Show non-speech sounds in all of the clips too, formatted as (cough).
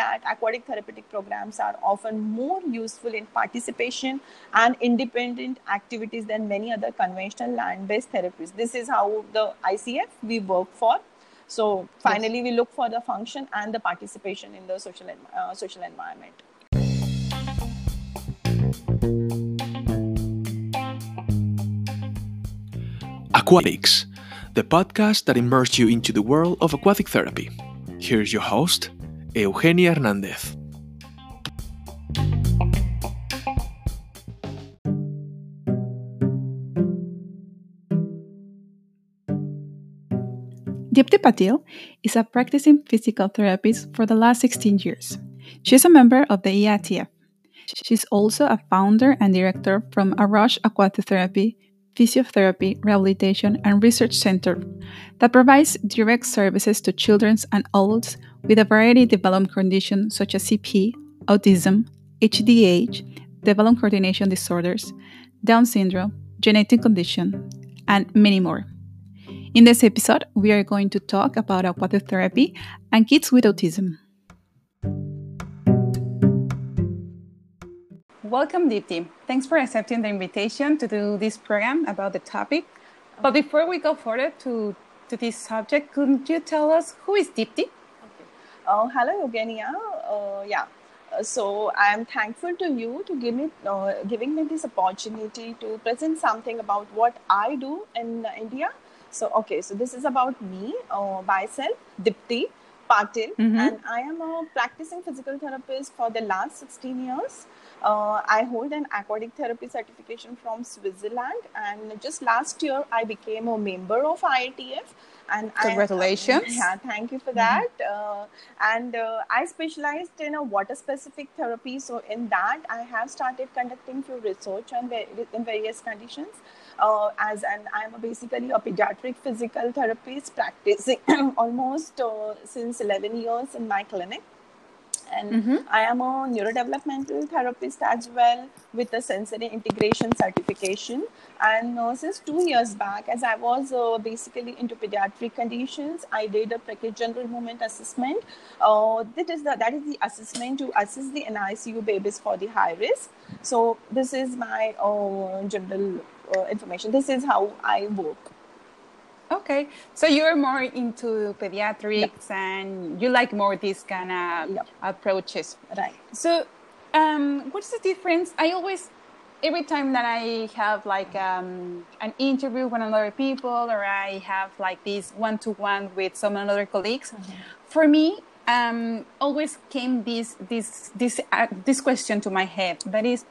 that, aquatic therapeutic programs are often more useful in participation and independent activities than many other conventional land-based therapies. This is how the ICF we work for. So finally, yes. we look for the function and the participation in the social uh, social environment. Aquatics, the podcast that immerses you into the world of aquatic therapy. Here's your host, Eugenia Hernandez. Deepti Patil is a practicing physical therapist for the last 16 years. She's a member of the IATF. She's also a founder and director from Arush Aquatic Therapy, Physiotherapy, Rehabilitation, and Research Center that provides direct services to children and adults with a variety of development conditions such as CP, autism, HDH, development coordination disorders, Down syndrome, genetic condition, and many more. In this episode, we are going to talk about aquatic therapy and kids with autism. Welcome, Deepti. Thanks for accepting the invitation to do this program about the topic. But before we go further to, to this subject, couldn't you tell us who is Deepti? Uh, hello, Eugenia. Uh, yeah. Uh, so I am thankful to you to give me uh, giving me this opportunity to present something about what I do in India. So okay, so this is about me, uh, myself, Deepti Patil, mm-hmm. and I am a practicing physical therapist for the last 16 years. Uh, I hold an aquatic therapy certification from Switzerland, and just last year I became a member of IATF. And congratulations! I, yeah, thank you for that. Mm-hmm. Uh, and uh, I specialized in a water-specific therapy, so in that I have started conducting few research on in various conditions. Uh, as and I'm a basically a pediatric physical therapist practicing (clears throat) almost uh, since 11 years in my clinic and mm-hmm. I am a neurodevelopmental therapist as well with a sensory integration certification. And uh, since two years back, as I was uh, basically into pediatric conditions, I did a Prechtl general movement assessment. Uh, that is the that is the assessment to assess the NICU babies for the high risk. So this is my uh, general uh, information. This is how I work. Okay, so you're more into pediatrics yeah. and you like more these kind of yeah. approaches, right? So, um, what's the difference? I always, every time that I have like um, an interview with another people or I have like this one to one with some other colleagues, mm-hmm. for me, um, always came this this this uh, this question to my head. That is,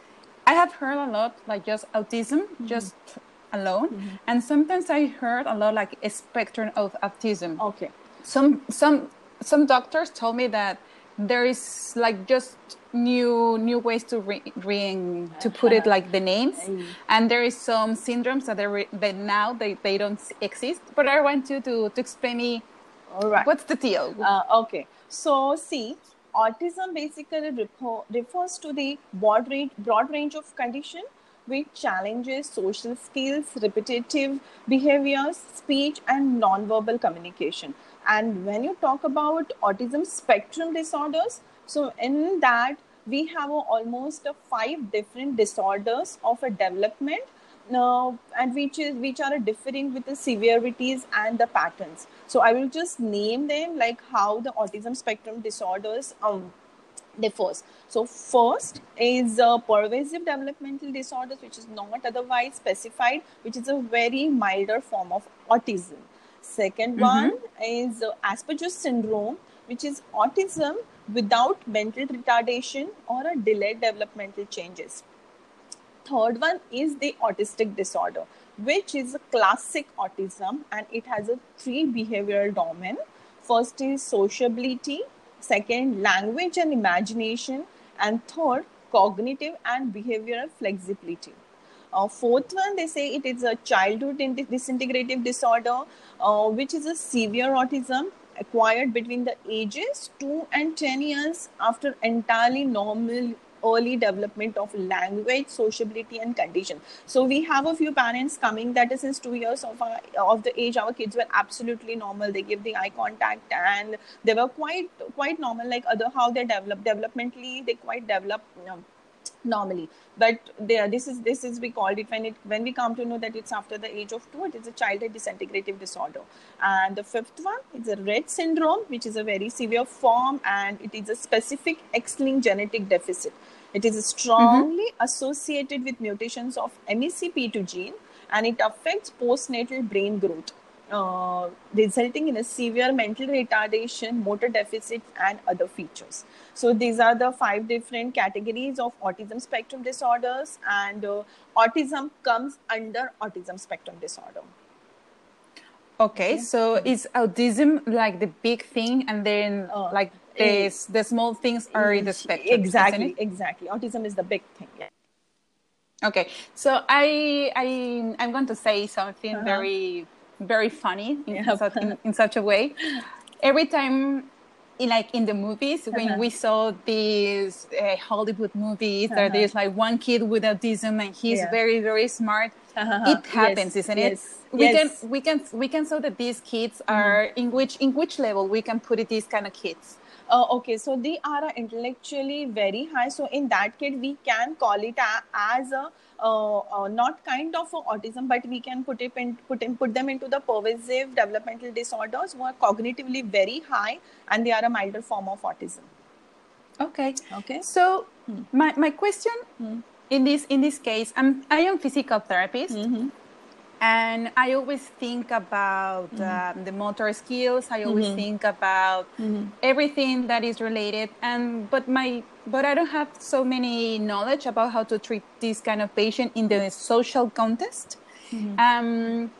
I have heard a lot like just autism, mm-hmm. just alone. Mm-hmm. and sometimes i heard a lot like a spectrum of autism. Okay. Some some some doctors told me that there is like just new new ways to re, re to put it like the names. Mm. and there is some syndromes that they that now they, they don't exist. But i want you to to explain me all right. what's the deal? Uh, okay. So see autism basically refers to the broad range, broad range of condition which challenges social skills, repetitive behaviors, speech, and nonverbal communication. And when you talk about autism spectrum disorders, so in that we have a, almost a five different disorders of a development now and which is which are differing with the severities and the patterns so i will just name them like how the autism spectrum disorders um, differs. So, first is uh, pervasive developmental disorders, which is not otherwise specified, which is a very milder form of autism. 2nd mm-hmm. one is uh, Asperger's syndrome, which is autism without mental retardation or a delayed developmental changes. Third one is the autistic disorder, which is a classic autism and it has a three behavioral domain. First is sociability, second language and imagination. And third cognitive and behavioral flexibility. Uh, fourth one they say it is a childhood disintegrative disorder uh, which is a severe autism acquired between the ages 2 and 10 years after entirely normal early development of language, sociability, and condition. So we have a few parents coming that is since two years of our, of the age, our kids were absolutely normal. They give the eye contact and they were quite quite normal, like other how they develop developmentally. They quite develop. You know, normally. But there this is this is we called it when it when we come to know that it's after the age of two it is a childhood disintegrative disorder. And the fifth one is a Rett syndrome which is a very severe form and it is a specific x-linked genetic deficit. It is strongly mm-hmm. associated with mutations of MECP2 gene and it affects postnatal brain growth uh, resulting in a severe mental retardation, motor deficits, and other features. So these are the five different categories of autism spectrum disorders, and uh, autism comes under autism spectrum disorder. Okay, so is autism like the big thing, and then uh, like the, the small things are in the spectrum? Exactly, exactly. Autism is the big thing. Yeah. Okay, so I I I'm going to say something uh-huh. very very funny in, yep. such, in, in, such a way. Every time, in, like in the movies, uh-huh. when we saw these uh, Hollywood movies, uh-huh. there's like one kid with autism and he's yeah. very very smart. Uh-huh. It happens, yes. isn't yes. it? We yes. can we can we can say that these kids mm-hmm. are mm-hmm. in which in which level we can put it these kind of kids. Uh, okay, so they are intellectually very high. So in that kid, we can call it a, as a uh, uh, not kind of autism, but we can put it in, put in, put them into the pervasive developmental disorders who are cognitively very high and they are a milder form of autism. Okay. Okay. So hmm. my, my question hmm. in this in this case, I'm I am physical therapist. Mm-hmm and I always think about mm-hmm. um, the motor skills. I always mm-hmm. think about mm-hmm. everything that is related. And but my but I don't have so many knowledge about how to treat this kind of patient in the social context. Mm-hmm. Um,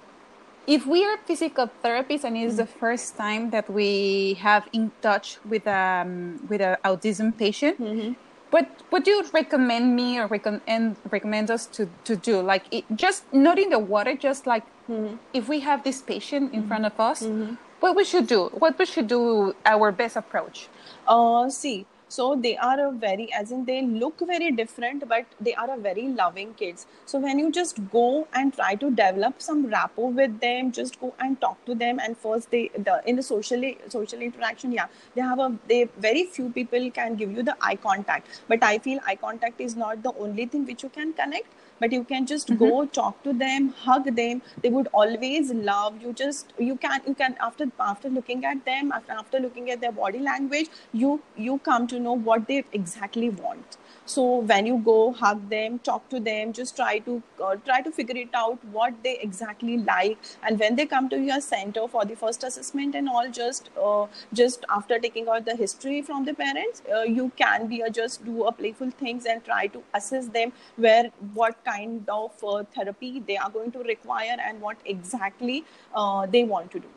if we are physical therapists and it's the mm-hmm. first time that we have in touch with um, with an autism patient mm-hmm what would you recommend me or recommend recommend us to, to do like it, just not in the water just like mm-hmm. if we have this patient in mm-hmm. front of us mm-hmm. what we should do what we should do our best approach uh see so they are a very as in they look very different but they are a very loving kids. So when you just go and try to develop some rapport with them just go and talk to them and first they the in the socially social interaction yeah they have a they very few people can give you the eye contact. But i feel eye contact is not the only thing which you can connect but you can just mm-hmm. go talk to them hug them. They would always love you. Just you can you can after after looking at them after after looking at their body language you you come to know what they exactly want so when you go hug them talk to them just try to uh, try to figure it out what they exactly like and when they come to your center for the first assessment and all just uh, just after taking out the history from the parents uh, you can be uh, just do a playful things and try to assess them where what kind of uh, therapy they are going to require and what exactly uh, they want to do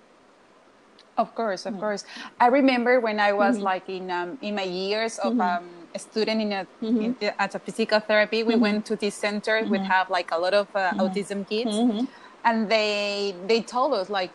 of course, of mm-hmm. course. I remember when I was mm-hmm. like in um, in my years of mm-hmm. um, a student in a mm-hmm. in, as a physical therapy. We mm-hmm. went to this center. We have like a lot of uh, autism kids, and they they told us like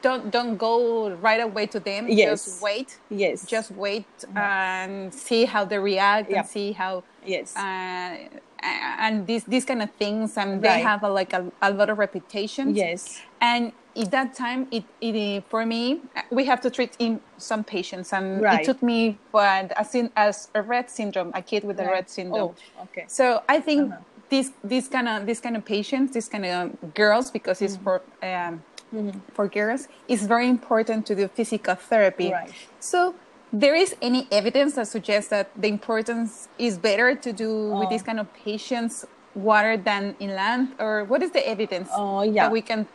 don't don't go right away to them. Yes. Just wait. Yes. Just wait and see how they react yep. and see how. Yes. Uh, and these these kind of things, and right. they have a, like a, a lot of reputation. Yes. And at that time, it, it for me, we have to treat in some patients, and right. it took me, but as in as a Rett syndrome, a kid with a right. Rett syndrome. Oh, okay. So I think uh-huh. this this kind of this kind of patients, this kind of girls, because it's mm-hmm. for um, mm-hmm. for girls, is very important to do physical therapy. Right. So there is any evidence that suggests that the importance is better to do oh. with these kind of patients water than inland or what is the evidence uh, yeah. that we can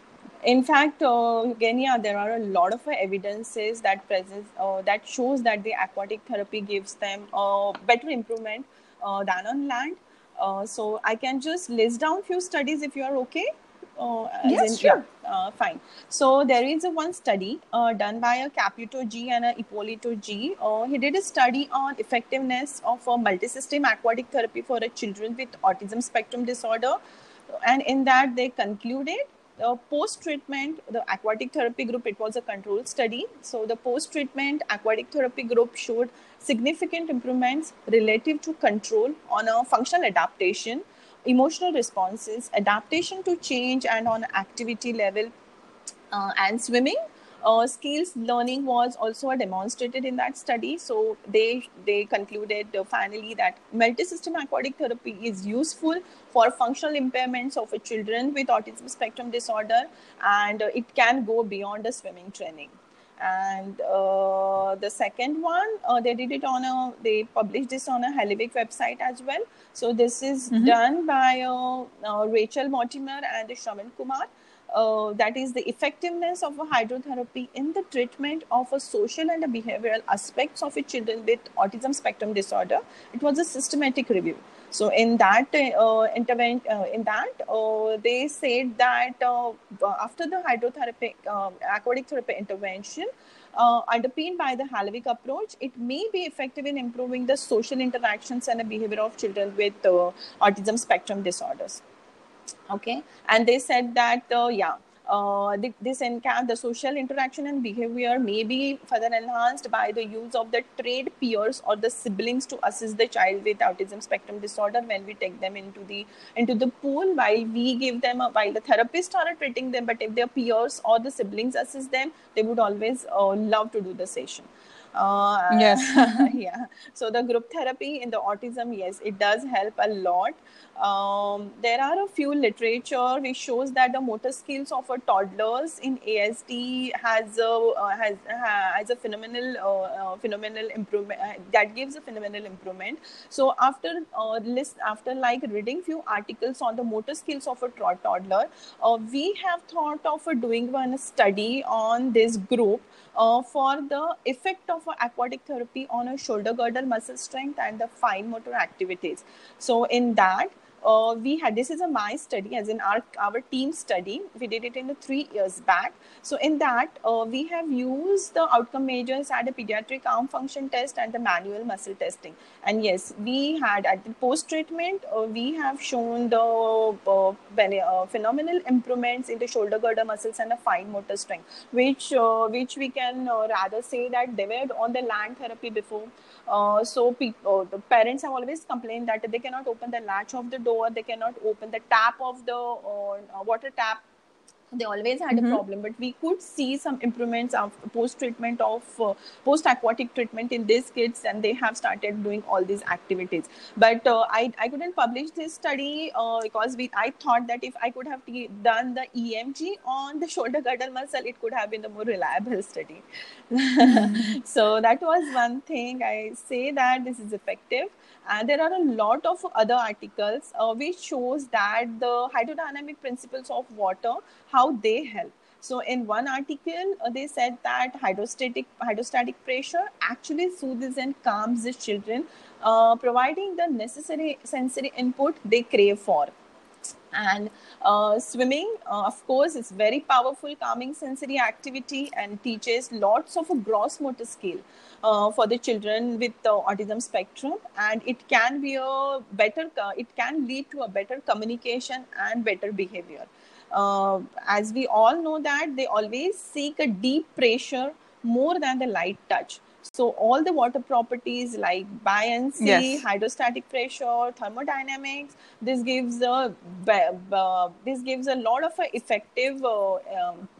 in fact uh, again yeah there are a lot of evidences that presents uh, that shows that the aquatic therapy gives them a better improvement uh, than on land uh, so i can just list down few studies if you are okay uh, yes, in, sure. Yeah, uh, fine. So there is a one study uh, done by a Caputo G and a Ippolito G. Uh, he did a study on effectiveness of a multisystem aquatic therapy for a children with autism spectrum disorder, and in that they concluded uh, post treatment, the aquatic therapy group, it was a control study. So the post treatment aquatic therapy group showed significant improvements relative to control on a functional adaptation, emotional responses, adaptation to change, and on activity level uh, and swimming uh, skills learning was also demonstrated in that study. So they they concluded uh, finally that multi-system aquatic therapy is useful for functional impairments of children with autism spectrum disorder, and uh, it can go beyond the swimming training. And uh, the second one, uh, they did it on a they published this on a Halliwick website as well. So this is mm-hmm. done by uh, Rachel Mortimer and Shravan Kumar uh, that is the effectiveness of a hydrotherapy in the treatment of a social and a behavioral aspects of a children with autism spectrum disorder. It was a systematic review. So in that uh, uh, in that uh, they said that uh, after the hydrotherapy, um, aquatic therapy intervention, uh, underpinned by the Halliwick approach, it may be effective in improving the social interactions and the behavior of children with uh, autism spectrum disorders. Okay? And they said that yeah uh, this encounter, the social interaction and behavior may be further enhanced by the use of the trade peers or the siblings to assist the child with autism spectrum disorder when we take them into the into the pool. While we give them a, while the therapists are treating them but if their peers or the siblings assist them they would always uh, love to do the session uh, yes (laughs) yeah. So the group therapy in the autism yes it does help a lot. Um, there are a few literature which shows that the motor skills of a toddlers in ASD has a uh, has has a phenomenal uh, uh, phenomenal improvement uh, that gives a phenomenal improvement. So after uh, list after like reading few articles on the motor skills of a toddler, we have thought of doing one study on this group Uh, for the effect of aquatic therapy on a shoulder girdle muscle strength and the fine motor activities. So in that uh, we had this is a my study as in our our team study. We did it in the three years back. So in that uh, we have used the outcome measures at a pediatric arm function test and the manual muscle testing. And yes we had at the post treatment uh, we have shown the uh, uh, phenomenal improvements in the shoulder girdle muscles and the fine motor strength which uh, which we can rather say that they were on the land therapy before. So people, the parents have always complained that they cannot open the latch of the door, they cannot open the tap of the uh, water tap they always had mm-hmm. a problem but we could see some improvements of post treatment of uh, post aquatic treatment in these kids and they have started doing all these activities but uh, I, I couldn't publish this study uh, because we i thought that if i could have t- done the emg on the shoulder girdle muscle it could have been the more reliable study mm-hmm. (laughs) so that was one thing i say that this is effective and there are a lot of other articles uh, which shows that the hydrodynamic principles of water how they help. So in one article uh, they said that hydrostatic hydrostatic pressure actually soothes and calms the children uh, providing the necessary sensory input they crave for. And uh, swimming uh, of course is very powerful calming sensory activity and teaches lots of a gross motor skill uh, for the children with the autism spectrum and it can be a better uh, it can lead to a better communication and better behavior uh, as we all know that they always seek a deep pressure more than the light touch so all the water properties like buoyancy, yes. hydrostatic pressure, thermodynamics, this gives a uh, this gives a lot of effective uh, um, uh,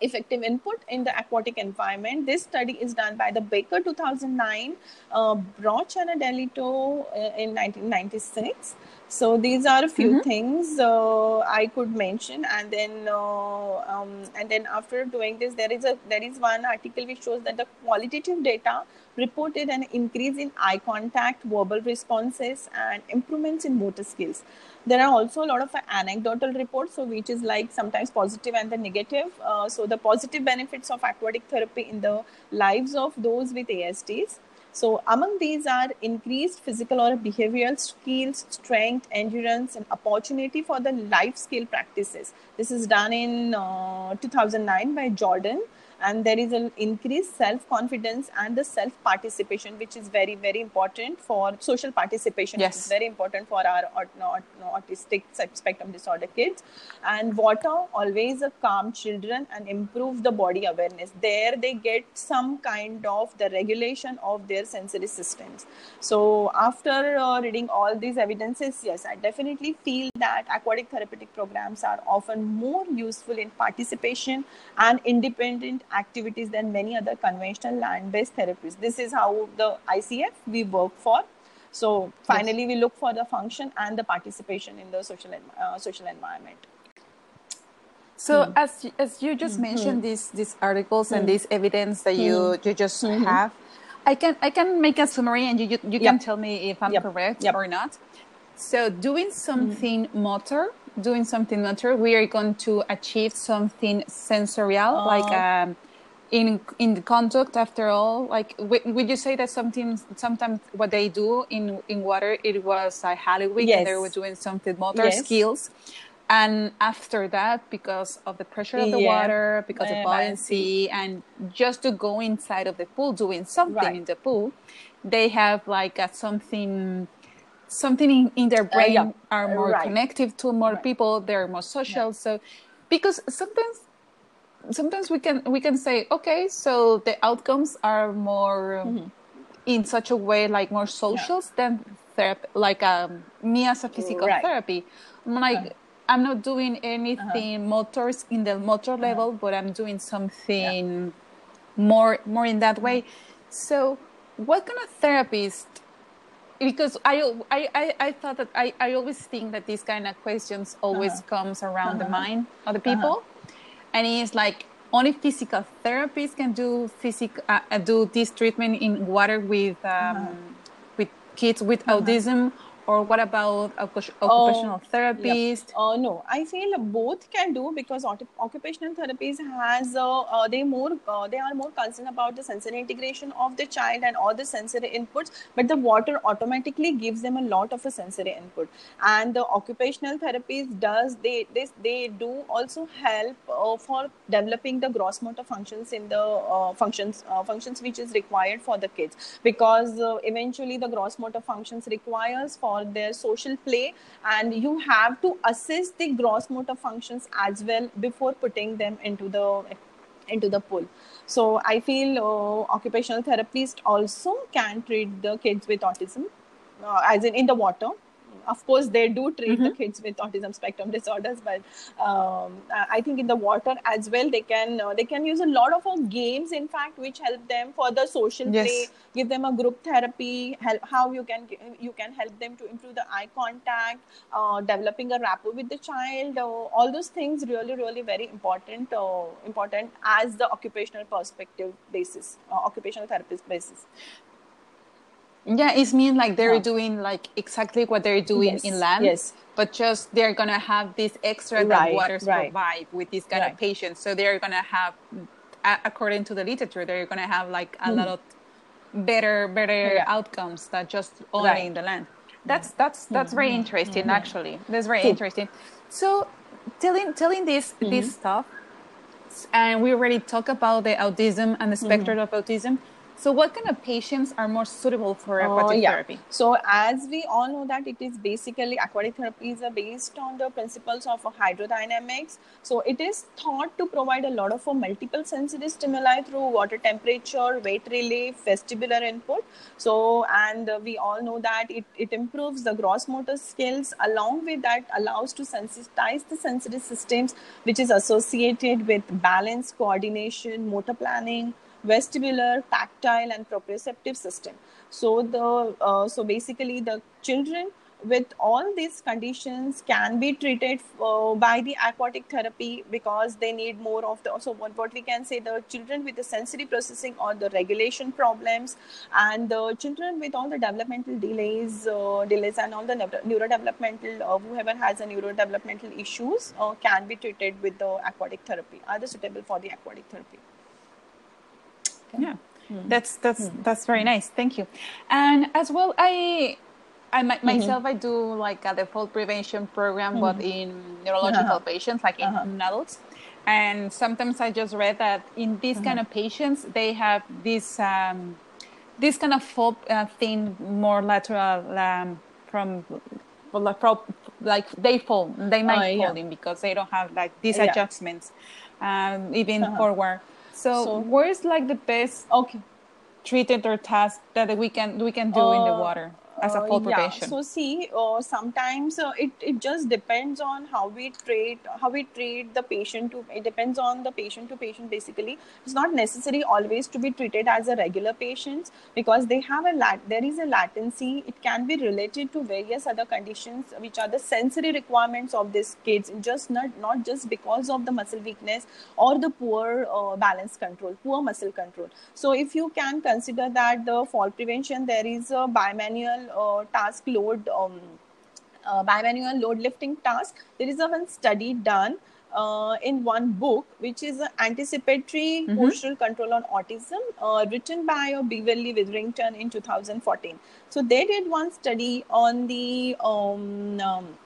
effective input in the aquatic environment. This study is done by the Baker 2009, uh, Broch and Adelito uh, in 1996. So these are a few mm-hmm. things uh, I could mention, and then uh, um, and then after doing this, there is a there is one article which shows that the qualitative data reported an increase in eye contact, verbal responses, and improvements in motor skills. There are also a lot of anecdotal reports, so which is like sometimes positive and the negative. Uh, so the positive benefits of aquatic therapy in the lives of those with ASDs so among these are increased physical or behavioral skills, strength, endurance, and opportunity for the life skill practices. This is done in uh, 2009 by Jordan. And there is an increased self confidence and the self participation which is very very important for social participation Yes. which is very important for our aut- aut- autistic spectrum disorder kids. And water always a calm children and improve the body awareness. There they get some kind of the regulation of their sensory systems. So after uh, reading all these evidences yes i definitely feel that aquatic therapeutic programs are often more useful in participation and independent activities than many other conventional land-based therapies. This is how the icf we work for. So finally we look for the function and the participation in the social uh, social environment. So hmm. as as you just hmm. mentioned these these articles and hmm. this evidence that you you just have, I can I can make a summary and you you, you can tell me if I'm Yep. correct Yep. or not. So doing something motor, doing something motor, we are going to achieve something sensorial, like oh. um, in in the conduct. After all, like w- would you say that sometimes sometimes what they do in in water it was a Hollywood and they were doing something motor Yes. skills. And after that, because of the pressure of the Yeah. water, because of buoyancy, and just to go inside of the pool doing something Right. in the pool, they have like a something, something in, in their uh, brain yeah. are uh, more Right. connective to more Right. people. They're more social. So, because sometimes, sometimes we can we can say, okay, so the outcomes are more um, mm-hmm. in such a way like more socials than therapy. Like um, me as a physical Right. therapy, I'm like. I'm not doing uh-huh. anything motors in the motor uh-huh. level, but I'm doing something more more in that way. Mm-hmm. So, what kind of therapist? Because I I, I, I thought that I, I always think that these kind of questions always uh-huh. comes around the mind of the people, and it's like only physical therapists can do physic uh, do this treatment in water with um, with kids with autism, or what about occu- occupational therapists? Uh, no, I feel both can do because occupational therapies has uh, uh, they more uh, they are more concerned about the sensory integration of the child and all the sensory inputs. But the water automatically gives them a lot of a sensory input, and the occupational therapies does they they, they do also help uh, for developing the gross motor functions in the uh, functions uh, functions which is required for the kids because uh, eventually the gross motor functions requires for their social play and you have to assess the gross motor functions as well before putting them into the into the pool. So i feel uh, occupational therapists also can treat the kids with autism uh, as in in the water of course they do treat the kids with autism spectrum disorders but um, i think in the water as well they can uh, they can use a lot of uh, games in fact which help them for the social Yes. play give them a group therapy help how you can you can help them to improve the eye contact uh, developing a rapport with the child uh, all those things really really very important uh, important as the occupational perspective basis uh, occupational therapist basis Yeah, it's mean like they're Yeah. doing like exactly what they're doing Yes, in land. yes. But just they're gonna have this extra that Right, waters right. provide with these kind of patients. So they're gonna have, according to the literature, they're gonna have like a lot of better better Hmm. Yeah. outcomes than just only Right. Hmm. in the land. That's that's that's very interesting actually. That's very True. interesting. So telling telling this Mm-hmm. this stuff and we already talked about the autism and the Mm-hmm. spectrum of autism. So, what kind of patients are more suitable for aquatic Uh, yeah. therapy? So, as we all know that it is basically aquatic therapies are based on the principles of hydrodynamics. So, it is thought to provide a lot of uh, multiple sensory stimuli through water temperature, weight relief, vestibular input. So, and uh, we all know that it, it improves the gross motor skills. Along with that, allows to sensitize the sensory systems, which is associated with balance, coordination, motor planning, vestibular, tactile, and proprioceptive system. So the uh, so basically the children with all these conditions can be treated uh, by the aquatic therapy because they need more of the so what, what we can say the children with the sensory processing or the regulation problems and the children with all the developmental delays uh, delays and all the neuro- neurodevelopmental uh, whoever has a neurodevelopmental issues uh, can be treated with the aquatic therapy are they suitable for the aquatic therapy Yeah, that's that's that's very nice. Thank you. And as well, I I myself, I do like a fall prevention program, but in neurological patients, like in, in adults. And sometimes i just read that in these kind of patients they have this um, this kind of fall uh, thing more lateral um, from like they fall they might uh, yeah. fall in because they don't have like these yeah. adjustments um, even uh-huh. forward so, so where's like the best okay. treated or task that we can we can do uh, in the uh, water as a uh, prevention? Yeah. So see, uh, sometimes uh, it, it just depends on how we treat how we treat the patient. To it depends on the patient to patient. Basically, it's not necessary always to be treated as a regular patient because they have a lat. There is a latency. It can be related to various other conditions which are the sensory requirements of these kids. Just not not just because of the muscle weakness or the poor uh, balance control, poor muscle control. So if you can consider that the fall prevention, there is a bimanual uh, task load um, uh, bimanual load lifting task there is a one study done uh, in one book, which is an Anticipatory mm-hmm. Postural Control on Autism, uh, written by uh, Beverly Witherington in 2014. So they did one study on the um, um,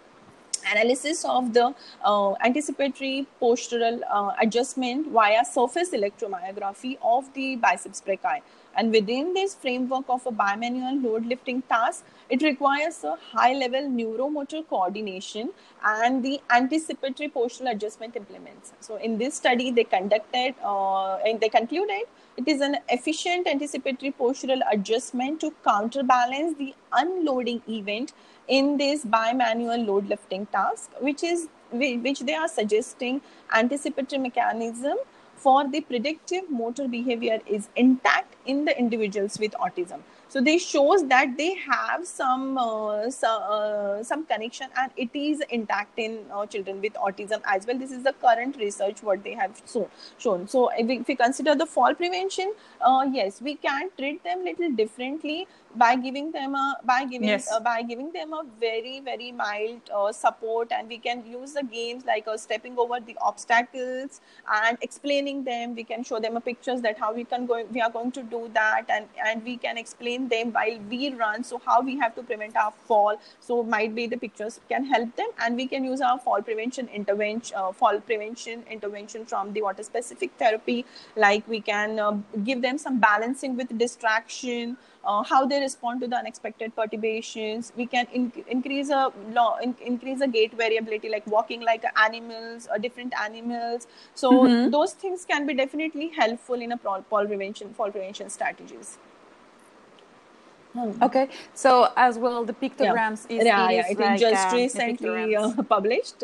analysis of the uh, anticipatory postural uh, adjustment via surface electromyography of the biceps brachii. And within this framework of a bimanual load lifting task, it requires a high level neuromotor coordination and the anticipatory postural adjustment implements. So, in this study, they conducted uh, and they concluded it is an efficient anticipatory postural adjustment to counterbalance the unloading event in this bimanual load lifting task, which is which they are suggesting anticipatory mechanism for the predictive motor behavior is intact in the individuals with autism. So this shows that they have some uh, some, uh, some connection and it is intact in uh, children with autism as well. This is the current research what they have so, shown. So if we, if we consider the fall prevention uh, yes we can treat them little differently by giving them a by giving yes. uh, by giving them a very very mild uh, support and we can use the games like uh, stepping over the obstacles and explaining them. We can show them a pictures that how we can go we are going to do that and and we can explain them while we run. So how we have to prevent our fall so might be the pictures can help them. And we can use our fall prevention intervention uh, fall prevention intervention from the water specific therapy. Like we can uh, give them some balancing with distraction uh, how they respond to the unexpected perturbations. We can in- increase a in- increase a gait variability, like walking like animals or different animals. So mm-hmm. those things can be definitely helpful in a fall prevention fall prevention strategies. Hmm. Okay, so as well, the pictograms yeah. is yeah, yeah. it like, just um, recently uh, (laughs) published.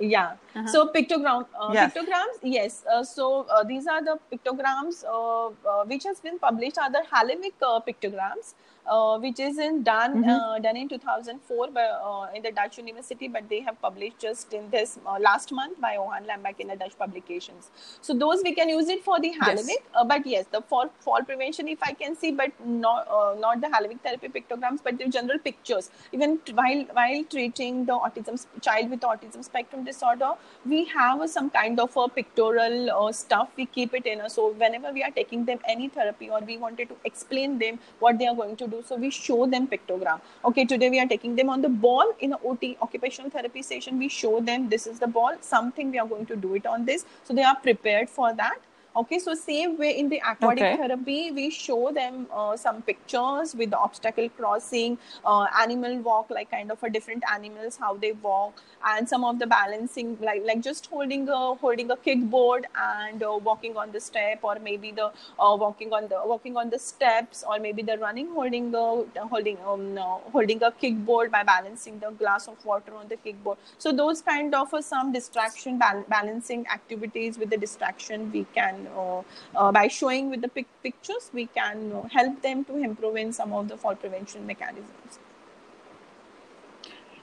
Yeah uh-huh. so pictogram uh, yes. pictograms yes uh, so uh, these are the pictograms uh, uh, which has been published are the Halliwick pictograms uh, which is in done mm-hmm. uh, done in 2004 by, uh, in the Dutch University, but they have published just in this uh, last month by Johan Lambeck in the Dutch publications. So those we can use it for the Halliwick, yes. Uh, but yes, the fall fall prevention if I can see, but not uh, not the Halliwick therapy pictograms, but the general pictures. Even while while treating the autism child with autism spectrum disorder, we have some kind of a pictorial stuff. We keep it in. So whenever we are taking them any therapy or we wanted to explain them what they are going to do so we show them pictogram. Okay today we are taking them on the ball in a ot occupational therapy session. We show them this is the ball. Something we are going to do it on this. So they are prepared for that Okay, so same way in the aquatic okay. therapy, we show them uh, some pictures with the obstacle crossing, uh, animal walk, like kind of a different animals how they walk, and some of the balancing, like like just holding a holding a kickboard and uh, walking on the step, or maybe the uh, walking on the walking on the steps, or maybe the running holding the holding um, holding a kickboard by balancing the glass of water on the kickboard. So those kind of uh, some distraction bal- balancing activities with the distraction we can uh, uh, by showing with the pic- pictures, we can uh, help them to improve in some of the fall prevention mechanisms.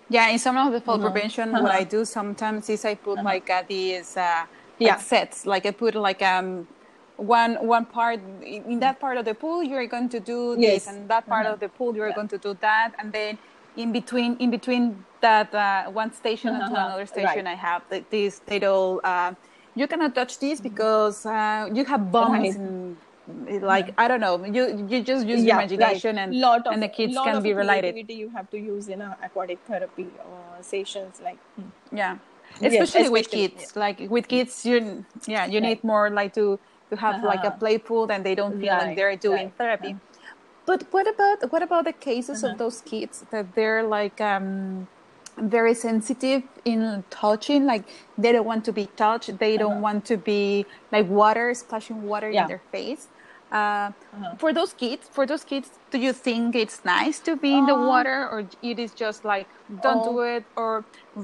Yeah, in some of the fall uh-huh. prevention, uh-huh. what I do sometimes is I put uh-huh. like uh, these uh, yeah. like sets, like I put like um one one part in that part of the pool you're going to do this, yes. and that part uh-huh. of the pool you're yeah. going to do that, and then in between in between that uh, one station uh-huh. to another station, right. I have these little you cannot touch this because uh, you have bumps right. in, like I don't know, you you just use your imagination and lot of, and the kids can be related. you have to use in a aquatic therapy uh, sessions like hmm. Yeah, Yes, especially with especially, kids. Like with kids, you yeah you need more like to to have like a Uh-huh. playful and they don't feel like they're doing right, therapy. But what about what about the cases Uh-huh. of those kids that they're like um, very sensitive in touching? Like they don't want to be touched. They don't want to be like water splashing water. Yeah. in their face. Uh, Uh-huh. For those kids, for those kids, do you think it's nice to be in the Um, water, or it is just like don't do Oh. it, or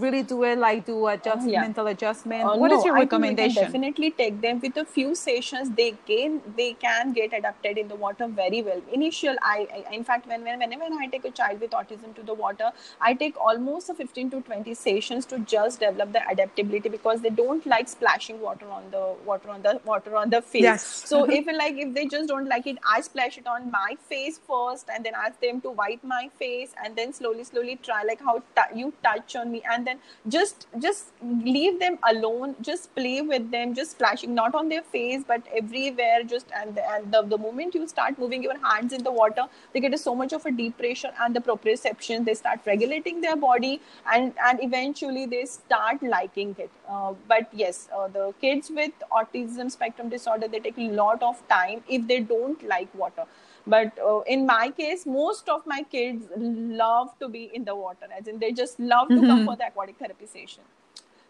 really do it, like do a just yeah. mental adjustment? Uh, What is no, your I think recommendation? definitely take them with a few sessions. They can they can get adapted in the water very well. Initial, I, I in fact when, when whenever I take a child with autism to the water, I take almost a 15 to 20 sessions to just develop the adaptability because they don't like splashing water on the water on the water on the face. Yes. So (laughs) if like if they just don't like it, I splash it on my face first, and then ask them to wipe my face, and then slowly slowly try like how t- you touch on me, and then just just leave them alone. Just play with them. Just splashing not on their face but everywhere. Just and, and the, the moment you start moving your hands in the water they get so much of a deep pressure and the proprioception. They start regulating their body and and eventually they start liking it. Uh, but yes uh, the kids with autism spectrum disorder they take a lot of time if they don't like water but uh, in my case most of my kids love to be in the water as in they just love to come for the aquatic therapy session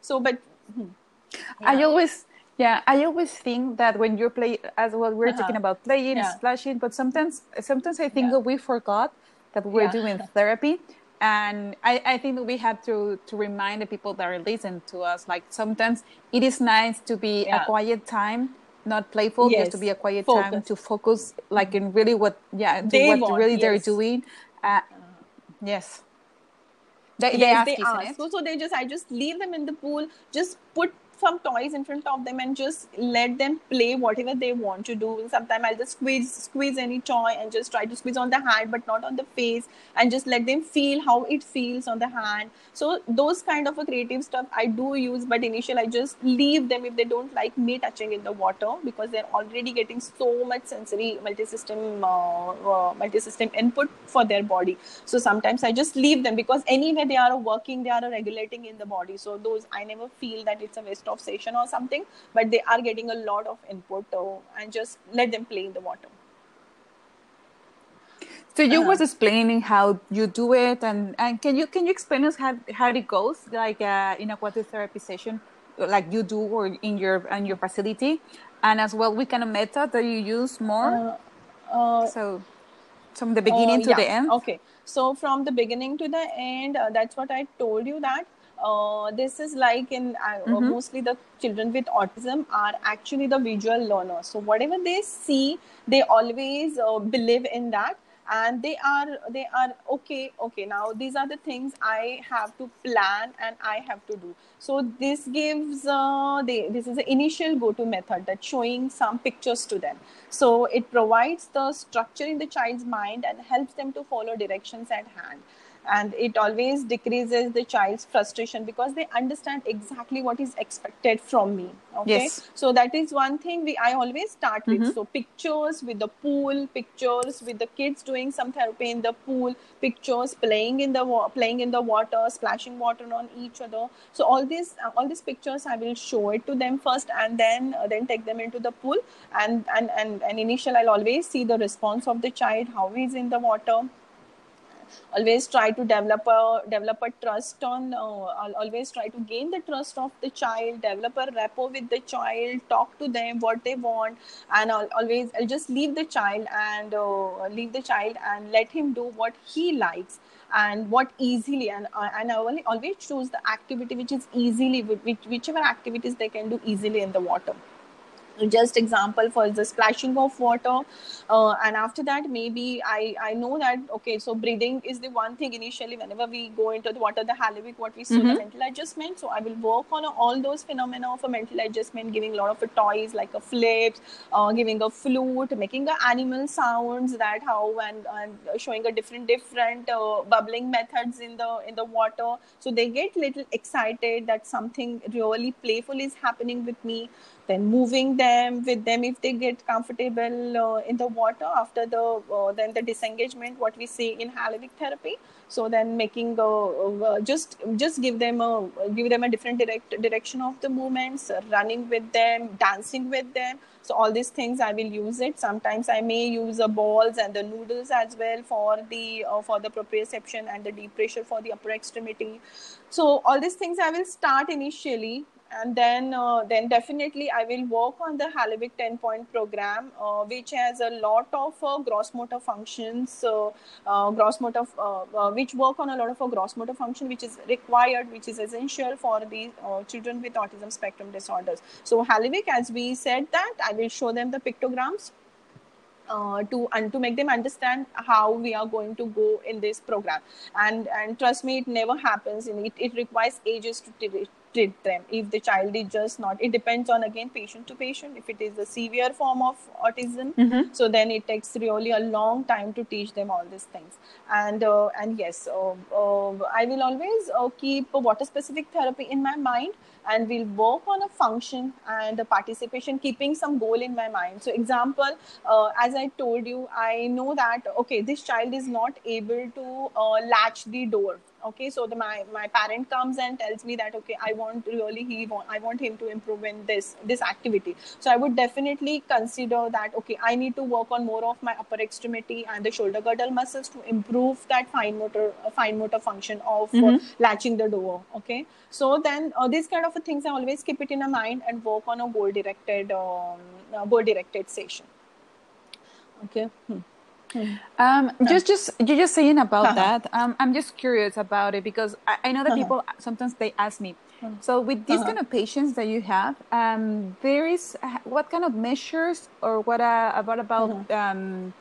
so but hmm, I always, yeah, I always think that when you're play, as well, we're Uh-huh. talking about playing, Yeah. splashing, but sometimes, sometimes I think Yeah. that we forgot that we're Yeah. doing (laughs) therapy, and I, I think that we have to to remind the people that are listening to us, like sometimes it is nice to be Yeah. a quiet time, not playful, just to be a quiet time to focus, like in really what, yeah, to what want, really they're doing. Uh, yes. They, they ask, they ask. So, so they just, I just leave them in the pool, just put some toys in front of them and just let them play whatever they want to do. Sometimes I'll just squeeze, squeeze any toy and just try to squeeze on the hand, but not on the face, and just let them feel how it feels on the hand. So those kind of a creative stuff I do use, but initially I just leave them if they don't like me touching in the water because they're already getting so much sensory multi-system, uh, uh, multi-system input for their body. So sometimes I just leave them because anyway they are working, they are regulating in the body. So those I never feel that it's a waste session or something, but they are getting a lot of input uh, and just let them play in the water. So you Uh-huh. was explaining how you do it, and, and can you can you explain us how, how it goes, like uh, in aquatic therapy session, like you do or in your in your facility, and as well, we kind of method that you use more? Uh, uh, so from the beginning Uh, to yeah. the end. Okay. So from the beginning to the end, uh, that's what I told you that uh, this is like in uh, Mhm. mostly the children with autism are actually the visual learners. So whatever they see, they always uh, believe in that and they are they are okay okay now these are the things i have to plan and i have to do so this gives uh, they, this is the initial go to method that showing some pictures to them so it provides the structure in the child's mind and helps them to follow directions at hand and it always decreases the child's frustration because they understand exactly what is expected from me okay Yes. so that is one thing we i always start with Mhm. so pictures with the pool pictures with the kids doing some therapy in the pool pictures playing in the wa- playing in the water splashing water on each other so all these uh, all these pictures i will show it to them first and then uh, then take them into the pool and and and, and initial i'll always see the response of the child how he's in the water always try to develop a develop a trust on uh, always try to gain the trust of the child develop a rapport with the child talk to them what they want and I'll always I'll just leave the child and uh, leave the child and let him do what he likes and what easily and uh, and I always choose the activity which is easily which, whichever activities they can do easily in the water just example for the splashing of water uh, and after that maybe i i know that okay so breathing is the one thing initially whenever we go into the water the Halliwick what we see the Mhm. mental adjustment. So i will work on all those phenomena of a mental adjustment giving a lot of toys like a flips uh, giving a flute making a animal sounds that how and, and showing a different different uh, bubbling methods in the in the water. So they get little excited that something really playful is happening with me then moving them with them if they get comfortable uh, in the water after the uh, then the disengagement what we see in Halliwick therapy. So then making uh, just just give them a give them a different direct direction of the movements running with them dancing with them. So all these things i will use it. Sometimes i may use the balls and the noodles as well for the uh, for the proprioception and the deep pressure for the upper extremity. So all these things i will start initially and then uh, then definitely i will work on the Halliwick 10 point program uh, which has a lot of uh, gross motor functions uh, gross motor uh, uh, which work on a lot of gross motor function which is required which is essential for the children with autism spectrum disorders. So Halliwick as we said that i will show them the pictograms uh, to and to make them understand how we are going to go in this program. And and trust me it never happens. It, it requires ages to treat them. If the child is just not it depends on again patient to patient. If it is a severe form of autism mm-hmm. so then it takes really a long time to teach them all these things. And uh, and yes uh, uh, i will always uh, keep a water specific therapy in my mind and we'll work on a function and a participation keeping some goal in my mind. So example uh, as i told you i know that okay this child is not able to uh, latch the door okay so the my my parent comes and tells me that okay i want really he want i want him to improve in this this activity so i would definitely consider that okay i need to work on more of my upper extremity and the shoulder girdle muscles to improve that fine motor uh, fine motor function of uh, mm-hmm. uh, latching the door okay so then uh, these kind of things i always keep it in a mind and work on a goal directed um, goal directed session okay hmm. (laughs) Um, just, just you just saying about uh-huh. that. Um, I'm just curious about it because I, I know that uh-huh. people sometimes they ask me. Uh-huh. So with these uh-huh. kind of patients that you have, um, there is uh, what kind of measures or what uh, about about uh-huh. um,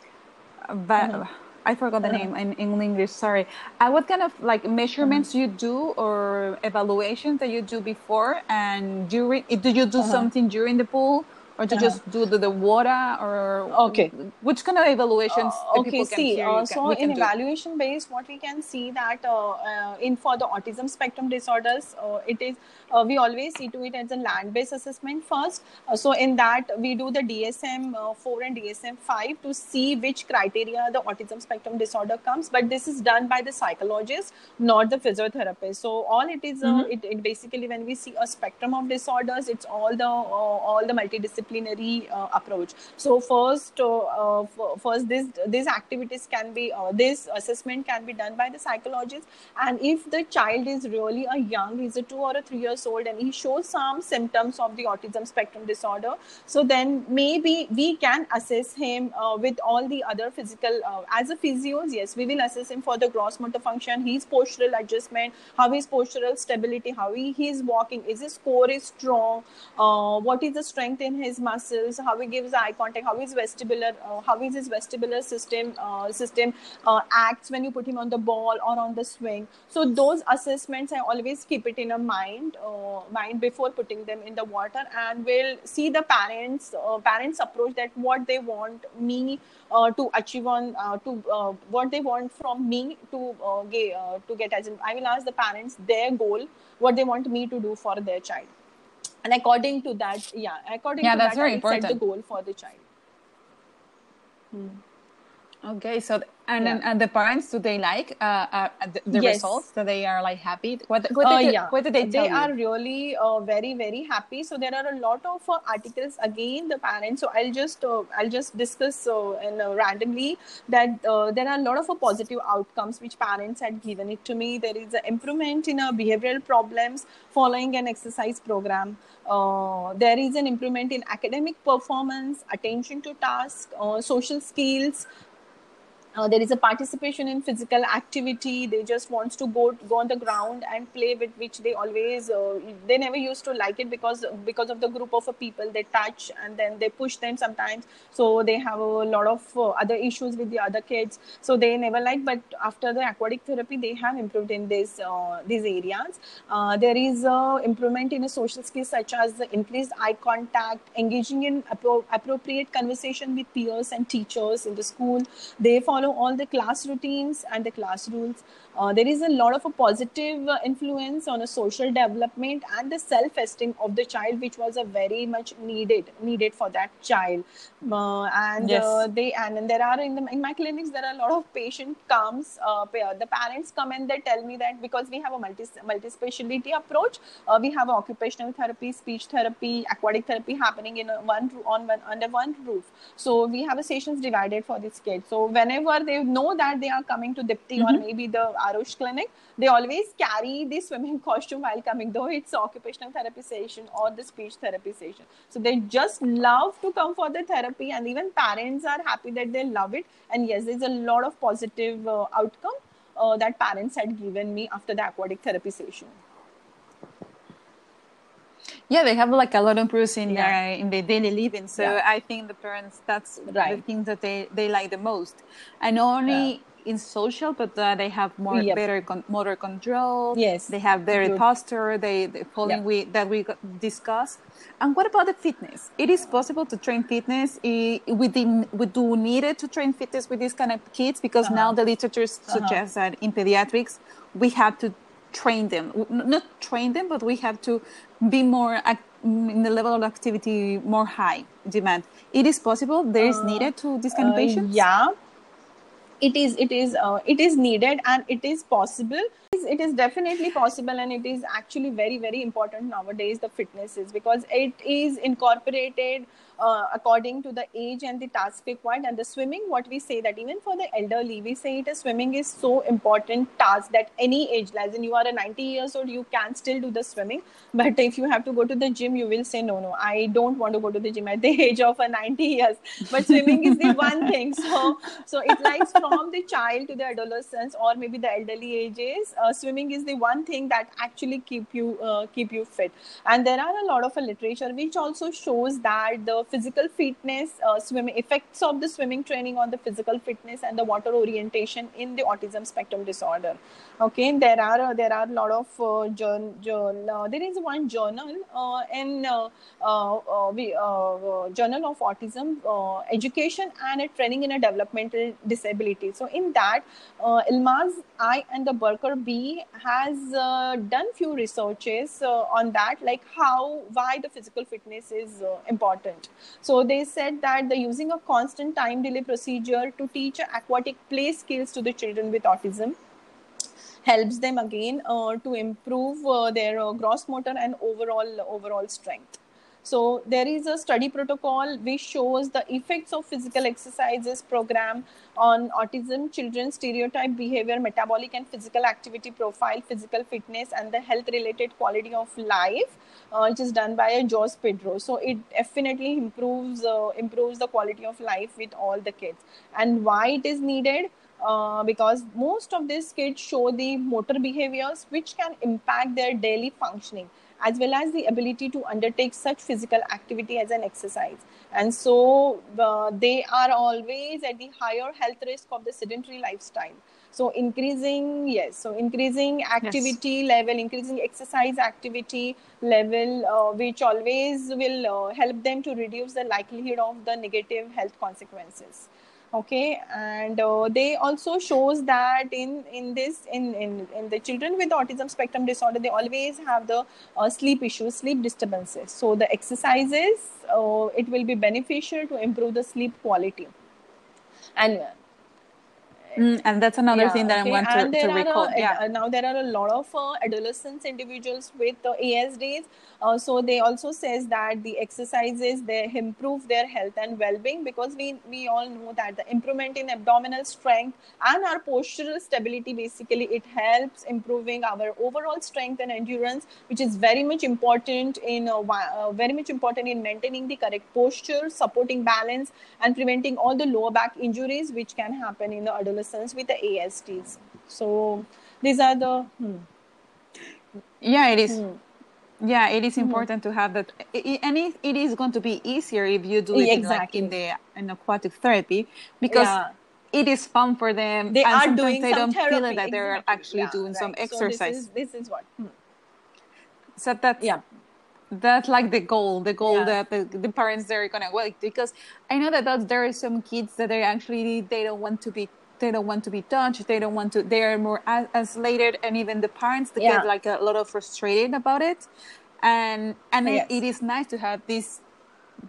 va- I forgot the name in, in English. Sorry. Uh, what kind of like measurements you do or evaluations that you do before and during? Do you do something during the pool? Or to uh-huh. just do the, the water or okay which kind of evaluations uh, okay see uh, so in evaluation based what we can see that uh, uh, in for the autism spectrum disorders uh, it is uh, we always see to it as a land based assessment first. So in that we do the dsm 4 and dsm 5 to see which criteria the autism spectrum disorder comes. But this is done by the psychologist not the physiotherapist. So all it is, mm-hmm. it, it basically when we see a spectrum of disorders it's all the all the multidisciplinary uh, approach. So first uh, uh, first this these activities can be this assessment can be done by the psychologist. And if the child is really a young he's a 2 or a 3 years old and he shows some symptoms of the autism spectrum disorder so then maybe we can assess him uh, with all the other physical uh, as a physios yes we will assess him for the gross motor function his postural adjustment how his postural stability how he, he is walking is his core is strong uh, what is the strength in his muscles, how he gives eye contact, how his vestibular, uh, how is his vestibular system uh, system uh, acts when you put him on the ball or on the swing. So those assessments, I always keep it in a mind, uh, mind before putting them in the water, and will see the parents uh, parents approach that what they want me uh, to achieve on to what they want from me to get to get as in, I will ask the parents their goal, what they want me to do for their child and according to that yeah according yeah, to that's that very I important. set the goal for the child hmm. Okay so and yeah. and the parents do they like uh, uh, the, the yes. results that they are like happy what what uh, did, uh, yeah. what did they they you? are really uh, very very happy so there are a lot of uh, articles again the parents so i'll just uh, i'll just discuss and randomly that there are a lot of positive outcomes which parents had given it to me there is an improvement in behavioral problems following an exercise program there is an improvement in academic performance attention to task social skills uh, there is a participation in physical activity. They just wants to go go on the ground and play with which they always uh, they never used to like it because because of the group of people they touch and then they push them sometimes. So they have a lot of uh, other issues with the other kids. So they never like but after the aquatic therapy they have improved in this uh, these areas. Uh, there is improvement in a social skills such as the increased eye contact engaging in appro- appropriate conversation with peers and teachers in the school. They follow follow all the class routines and the class rules. Uh, there is a lot of a positive uh, influence on a social development and the self-esteem of the child which was a very much needed needed for that child. Uh, and Yes. uh, they and, and there are in the in my clinics there are a lot of patient comes uh, the parents come and they tell me that because we have a multi multi specialty approach uh, we have occupational therapy speech therapy aquatic therapy happening in a one on one under one roof. So we have a sessions divided for this kid so whenever they know that they are coming to dipti or maybe the arush clinic they always carry the swimming (laughs) costume while coming though it's occupational therapy session or the speech therapy session so they just love to come for the therapy and even parents are happy that they love it and yes there's a lot of positive uh, outcome uh, that parents had given me after the aquatic therapy session Yeah, they have like a lot of improvements in Yeah. their in their daily living. So Yeah. I think the parents that's the Right. thing that they, they like the most, and only in social, but uh, they have more Yep. better con- motor control. Yes. they have better Good. posture. They, they following Yeah. we that we discussed. And what about the fitness? It is possible to train fitness. I- We didn't, we do need it to train fitness with these kind of kids because Uh-huh. now the literature suggests that in pediatrics we have to train them, not train them, but we have to be more in the level of activity more high demand. It is possible. There is needed to this kind of Uh, patients. yeah it is it is uh, it is needed and it is possible. It is- it is definitely possible and it is actually very very important nowadays the fitness is because it is incorporated uh, according to the age and the task required and the swimming what we say that even for the elderly we say it is swimming is so important task that any age as in you are a 90 years old you can still do the swimming. (laughs) But if you have to go to the gym you will say no no i don't want to go to the gym at the (laughs) age of a 90 years. But swimming is the (laughs) one thing. So so it lies from the child to the adolescence or maybe the elderly ages. Uh, swimming is the one thing that actually keep you uh, keep you fit. And there are a lot of literature which also shows that the physical fitness uh, swimming effects of the swimming training on the physical fitness and the water orientation in the autism spectrum disorder. Okay there are uh, there are a lot of uh, journ- journ- uh, there is one journal uh, in uh, we, journal of autism education and a training in a developmental disability. So in that Yilmaz i and the burker b has done few researches on that like how why the physical fitness is important so they said that the using a constant time delay procedure to teach aquatic play skills to the children with autism helps them again uh, to improve uh, their uh, gross motor and overall overall strength so there is a study protocol which shows the effects of physical exercises program on autism children stereotype behavior metabolic and physical activity profile physical fitness and the health related quality of life uh, which is done by a Jos Pedro. So it definitely improves uh, improves the quality of life with all the kids. And why it is needed? Uh, because most of these kids show the motor behaviors which can impact their daily functioning as well as the ability to undertake such physical activity as an exercise. And so uh, they are always at the higher health risk of the sedentary lifestyle. So increasing yes so increasing activity level increasing exercise activity level uh, which always will uh, help them to reduce the likelihood of the negative health consequences okay and uh, they also shows that in in this in, in in the children with autism spectrum disorder they always have the uh, sleep issues sleep disturbances. So the exercises uh, it will be beneficial to improve the sleep quality. And Mm, and that's another yeah, thing that okay. I want And to, to recall. a- yeah. now there are a lot of uh, adolescents individuals with uh, ASDs. Uh, so they also says that the exercises they improve their health and well-being because we we all know that the improvement in abdominal strength and our postural stability basically it helps improving our overall strength and endurance, which is very much important in uh, uh, very much important in maintaining the correct posture, supporting balance, and preventing all the lower back injuries which can happen in the adolescents with the ASDs. So these are the hmm. Yeah, it is. Hmm. Yeah, it is important to have that, and it, it is going to be easier if you do it in, like, in the in aquatic therapy because Yeah. it is fun for them. they and are doing they some don't therapy. feel that they're actually Yeah, doing some exercise. So this is, this is what. Hmm. So that's Yeah. that's like the goal, the goal Yeah. that the, the parents they're gonna work because I know that, that there are some kids that they actually they don't want to be they don't want to be touched they don't want to they're more as- isolated and even the parents they Yeah. get like a lot of frustrated about it and and Yes. it, it is nice to have this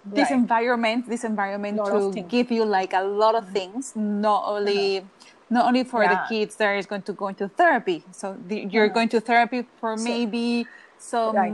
this Right. environment this environment to give you like a lot of things not only not only for the Yeah. kids that is going to go into therapy so the, you're Uh-huh. going to therapy for So- maybe some Right.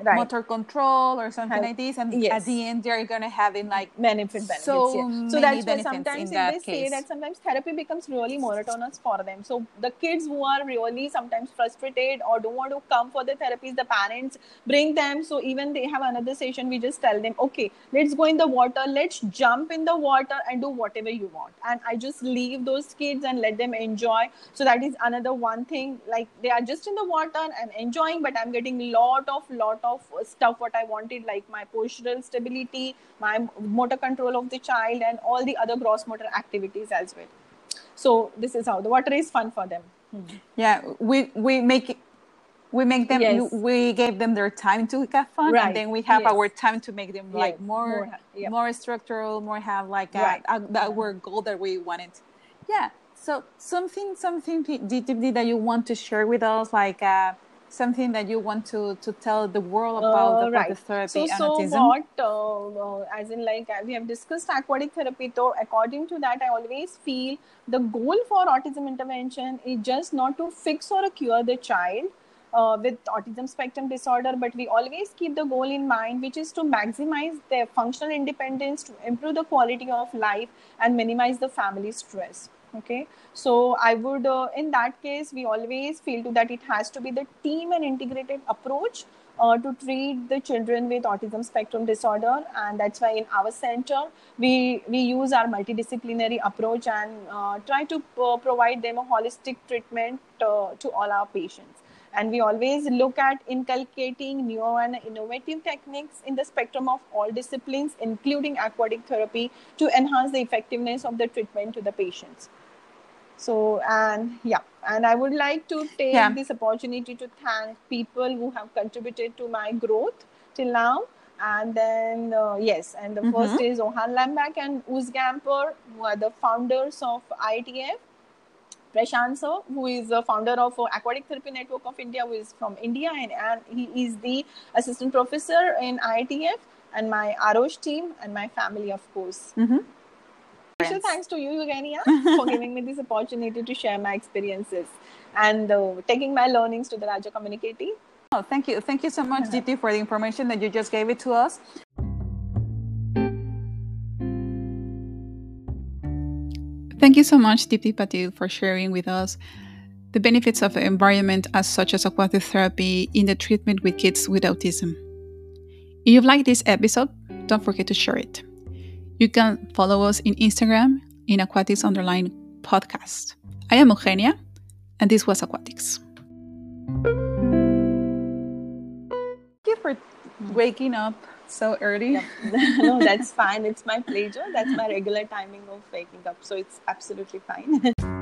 Right. motor control or something like this and yes. at the end they're going to have in like benefit benefits So yeah. many so that's why sometimes in if that they say case. that sometimes therapy becomes really monotonous for them so the kids who are really sometimes frustrated or don't want to come for the therapies the parents bring them so even they have another session we just tell them okay let's go in the water let's jump in the water and do whatever you want and i just leave those kids and let them enjoy so that is another one thing like they are just in the water and enjoying but i'm getting a lot of lot of stuff what i wanted like my postural stability my motor control of the child and all the other gross motor activities as well so this is how the water is fun for them yeah we we make it we make them Yes. we gave them their time to have fun Right. and then we have Yes. our time to make them like Yes. more More, yeah. more structural more have like a, Right. a, our goal that we wanted yeah so something something that you want to share with us like uh, something that you want to to tell the world about Uh, the right. therapy So, and so autism what? Uh, as in, like we have discussed aquatic therapy. So, according to that, I always feel the goal for autism intervention is just not to fix or cure the child. Uh, with autism spectrum disorder, but we always keep the goal in mind, which is to maximize their functional independence, to improve the quality of life, and minimize the family stress. Okay, so I would, uh, in that case, we always feel to that it has to be the team and integrated approach uh, to treat the children with autism spectrum disorder and that's why in our center we we use our multidisciplinary approach and uh, try to uh, provide them a holistic treatment uh, to all our patients and we always look at inculcating new and innovative techniques in the spectrum of all disciplines including aquatic therapy to enhance the effectiveness of the treatment to the patients. So and yeah. And i would like to take Yeah. this opportunity to thank people who have contributed to my growth till now. And then uh, yes and the first is Johan Lambeck and Urs Gamper who are the founders of IATF prashant sir who is the founder of uh, aquatic therapy network of india who is from india and, and he is the assistant professor in IATF, and my arosh team and my family of course Mhm. Special thanks to you, Eugenia, (laughs) for giving me this opportunity to share my experiences and uh, taking my learnings to the Raja community. Oh, thank you. Thank you so much, DT, for the information that you just gave it to us. Thank you so much, Dipti Patil, for sharing with us the benefits of the environment as such as aquatic therapy in the treatment with kids with autism. If you've liked this episode, don't forget to share it. You can follow us in Instagram in Aquatics Underline Podcast. I am Eugenia, and this was Aquatics. Thank you for waking up so early. (laughs) no, that's fine. It's my pleasure. That's my regular timing of waking up. So it's absolutely fine. (laughs)